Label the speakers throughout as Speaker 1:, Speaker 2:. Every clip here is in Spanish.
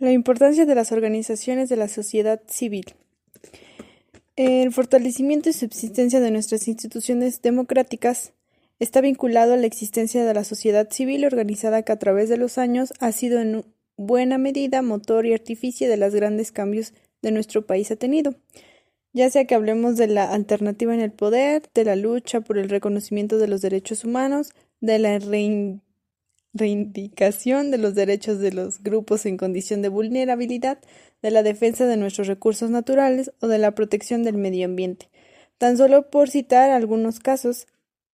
Speaker 1: La importancia de las organizaciones de la sociedad civil. El fortalecimiento y subsistencia de nuestras instituciones democráticas está vinculado a la existencia de la sociedad civil organizada que a través de los años ha sido en buena medida motor y artificio de los grandes cambios de nuestro país ha tenido. Ya sea que hablemos de la alternativa en el poder, de la lucha por el reconocimiento de los derechos humanos, de la reintegración reivindicación de los derechos de los grupos en condición de vulnerabilidad, de la defensa de nuestros recursos naturales o de la protección del medio ambiente. Tan solo por citar algunos casos,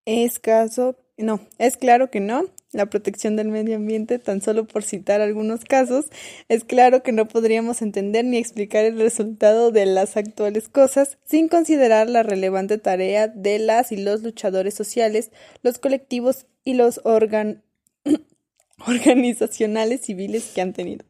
Speaker 1: es caso, no, es claro que no, la protección del medio ambiente, tan solo por citar algunos casos, es claro que no podríamos entender ni explicar el resultado de las actuales cosas sin considerar la relevante tarea de las y los luchadores sociales, los colectivos y los órganos organizacionales civiles que han tenido.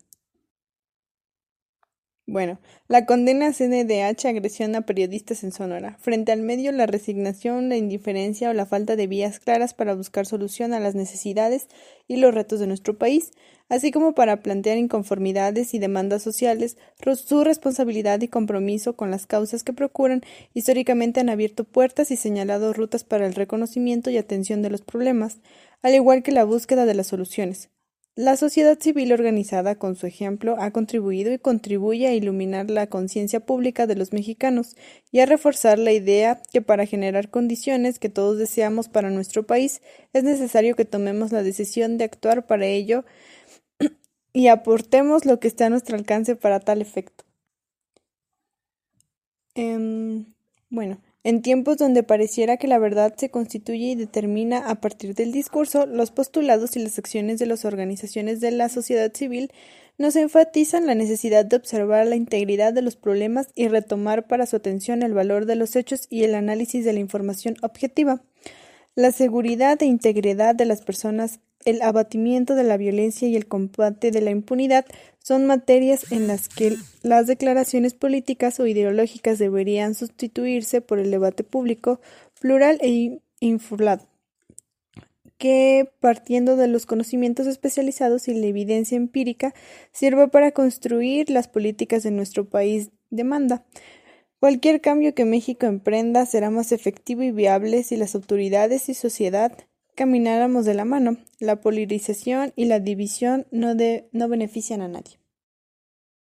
Speaker 1: Bueno, la condena CNDH agresión a periodistas en Sonora. Frente al medio, la resignación, la indiferencia o la falta de vías claras para buscar solución a las necesidades y los retos de nuestro país, así como para plantear inconformidades y demandas sociales, su responsabilidad y compromiso con las causas que procuran, históricamente han abierto puertas y señalado rutas para el reconocimiento y atención de los problemas, al igual que la búsqueda de las soluciones. La sociedad civil organizada, con su ejemplo, ha contribuido y contribuye a iluminar la conciencia pública de los mexicanos y a reforzar la idea que para generar condiciones que todos deseamos para nuestro país es necesario que tomemos la decisión de actuar para ello y aportemos lo que esté a nuestro alcance para tal efecto. Em, bueno, en tiempos donde pareciera que la verdad se constituye y determina a partir del discurso, los postulados y las acciones de las organizaciones de la sociedad civil nos enfatizan la necesidad de observar la integridad de los problemas y retomar para su atención el valor de los hechos y el análisis de la información objetiva. La seguridad e integridad de las personas el abatimiento de la violencia y el combate de la impunidad son materias en las que las declaraciones políticas o ideológicas deberían sustituirse por el debate público, plural e informado, que, partiendo de los conocimientos especializados y la evidencia empírica, sirva para construir las políticas de nuestro país demanda. Cualquier cambio que México emprenda será más efectivo y viable si las autoridades y sociedad camináramos de la mano. La polarización y la división no, no benefician a nadie.